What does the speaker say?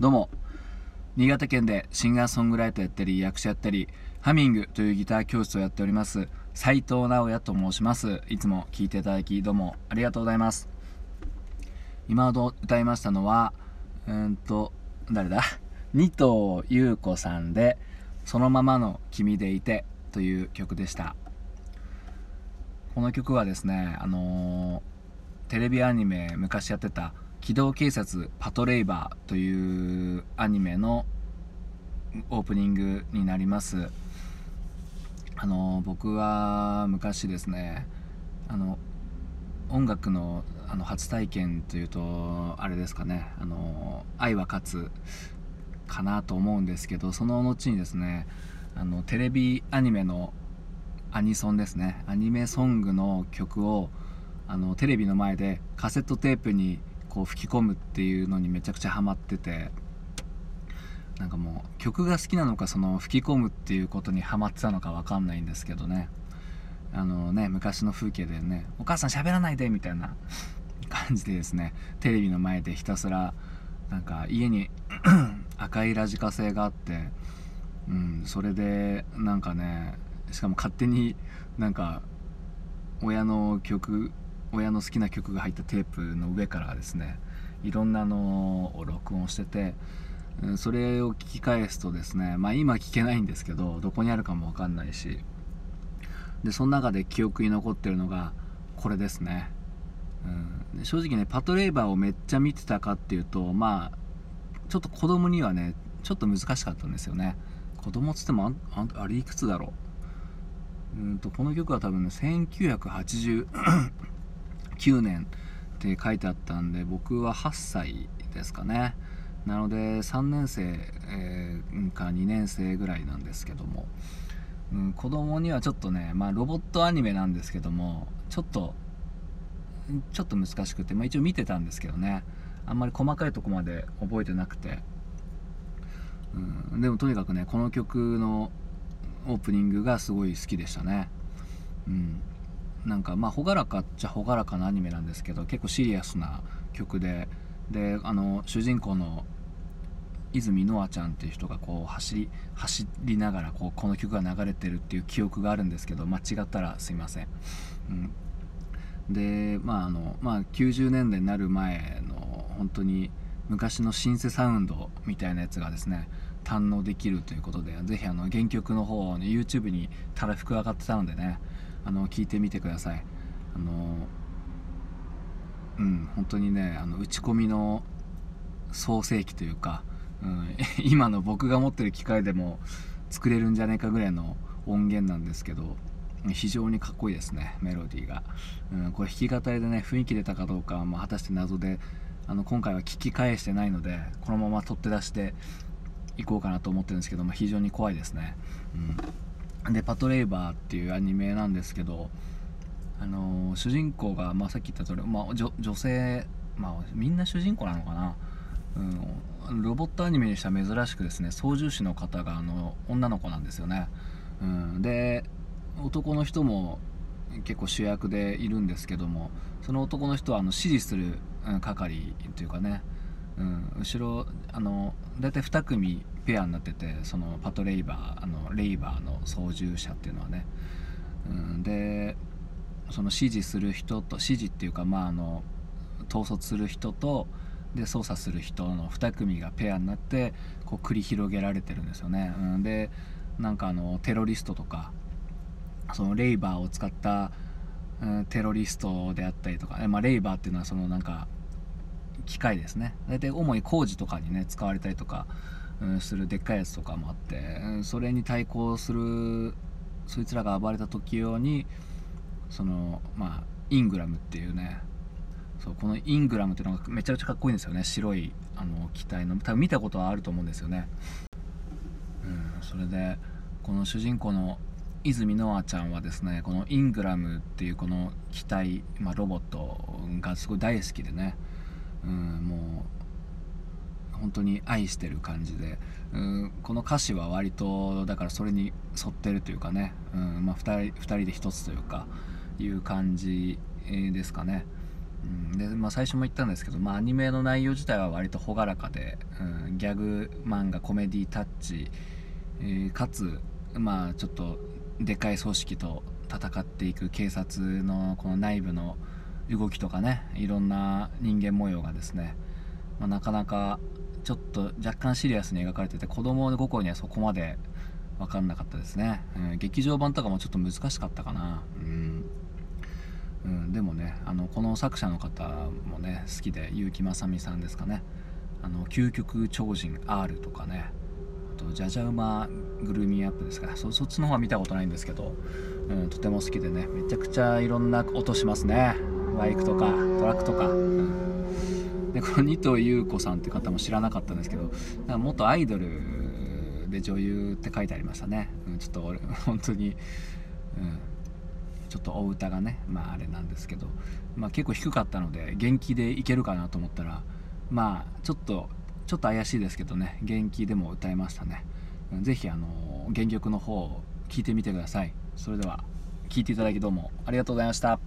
どうも。新潟県でシンガーソングライターやったり役者やったりハミングというギター教室をやっております斉藤直也と申します。いつも聴いていただきどうもありがとうございます。今ほど歌いましたのはうんと誰だ？二藤優子さんで「そのままの君でいて」という曲でした。この曲はですねあのー、テレビアニメ昔やってた「機動警察パトレイバー」というアニメのオープニングになります。あの、僕は昔ですねあの音楽のあの初体験というとあれですかね「あの愛は勝つ」かなと思うんですけどその後にですねあのテレビアニメのアニソンですねアニメソングの曲をあのテレビの前でカセットテープにこう吹き込むっていうのにめちゃくちゃハマっててなんかもう曲が好きなのかその吹き込むっていうことにハマってたのか分かんないんですけどね。あのね昔の風景でね「お母さん喋らないで」みたいな 感じでですねテレビの前でひたすらなんか家に 赤いラジカセがあって、うん、それでなんかねしかも勝手になんか親の曲親の好きな曲が入ったテープの上からですねいろんなのを録音しててそれを聞き返すとですねまあ今聞けないんですけどどこにあるかも分かんないしでその中で記憶に残ってるのがこれですね、うん、正直ねパトレイバーをめっちゃ見てたかっていうとまあちょっと子供にはねちょっと難しかったんですよね。子供っつってもああれいくつだろう？うんとこの曲は多分ね198 9年って書いてあったんで僕は8歳ですかね。なので3年生、えー、か2年生ぐらいなんですけども、うん、子供にはちょっとね、まあ、ロボットアニメなんですけどもちょっとちょっと難しくて、まあ、一応見てたんですけどね。あんまり細かいとこまで覚えてなくて、うん、でもとにかくねこの曲のオープニングがすごい好きでしたね。うん。なんかまあ朗らかっちゃ朗らかなアニメなんですけど結構シリアスな曲でであの主人公の泉ノアちゃんっていう人がこう走り走りながらこうこの曲が流れてるっていう記憶があるんですけど間違ったらすいません、うん、でまああの、まあ、90年代になる前の本当に昔のシンセサウンドみたいなやつがですね堪能できるということでぜひあの原曲の方を、ね、YouTube にたらふく上がってたのでねあの聞いてみてください。あのうん本当にねあの打ち込みの創世記というか、うん、今の僕が持ってる機械でも作れるんじゃないかぐらいの音源なんですけど非常にかっこいいですねメロディーが、うん、これ弾き語りでね雰囲気出たかどうかは、まあ、果たして謎であの今回は聞き返してないのでこのまま取って出していこうかなと思ってるんですけど、まあ、非常に怖いですね、うん、で「パトレイバー」っていうアニメなんですけどあのー、主人公が、まあ、さっき言った通り、まあ、女性、まあ、みんな主人公なのかな、うん、ロボットアニメにしては珍しくですね操縦士の方があの女の子なんですよね、うん、で男の人も結構主役でいるんですけどもその男の人はあの指示する係というかね、うん、後ろあの大体2組ペアになっててそのパトレイバーあのレイバーの操縦者っていうのはね、うん、でその指示する人と指示っていうかまああの統率する人とで操作する人の2組がペアになってこう繰り広げられてるんですよね、うん、でなんかあのテロリストとかそのレイバーを使った、うん、テロリストであったりとか、まあ、レイバーっていうのはそのなんか機械ですね。大体主に工事とかにね使われたりとか、うん、するでっかいやつとかもあって、うん、それに対抗するそいつらが暴れた時用にそのまあイングラムっていうねそうこのイングラムっていうのがめちゃくちゃかっこいいんですよね。白いあの機体の。多分見たことはあると思うんですよね、うん、それでこの主人公の泉ノアちゃんはですねこのイングラムっていうこの機体、まあ、ロボットがすごい大好きでね、うん、もう本当に愛してる感じで、うん、この歌詞は割とだからそれに沿ってるというかね、うんまあ、2人 ,2 人で1つというかいう感じですかね、うんでまあ、最初も言ったんですけど、まあ、アニメの内容自体は割と朗らかで、うん、ギャグ漫画コメディタッチ、えーかつ、まあ、ちょっとでかい組織と戦っていく警察のこの内部の動きとかねいろんな人間模様がですね、まあ、なかなかちょっと若干シリアスに描かれてて子供心にはそこまで分かんなかったですね、うん、劇場版とかもちょっと難しかったかな。うん。うん、でもねあのこの作者の方もね好きで結城正美さんですかね「あの究極超人 R」とかねあと「じゃじゃ馬グルーミーアップ」ですか。そそっちの方は見たことないんですけど、うん、とても好きでねめちゃくちゃいろんな音しますね。バイクとかトラックとか、うん、でこの二藤優子さんって方も知らなかったんですけど元アイドルで女優って書いてありましたね、うん、ちょっと俺 本当に、うん、ちょっとお歌がねまああれなんですけど、まあ、結構低かったので元気でいけるかなと思ったらまあちょっとちょっと怪しいですけどね。元気でも歌えましたね。是非あの原曲の方を聴いてみてください。それでは聴いていただきどうもありがとうございました。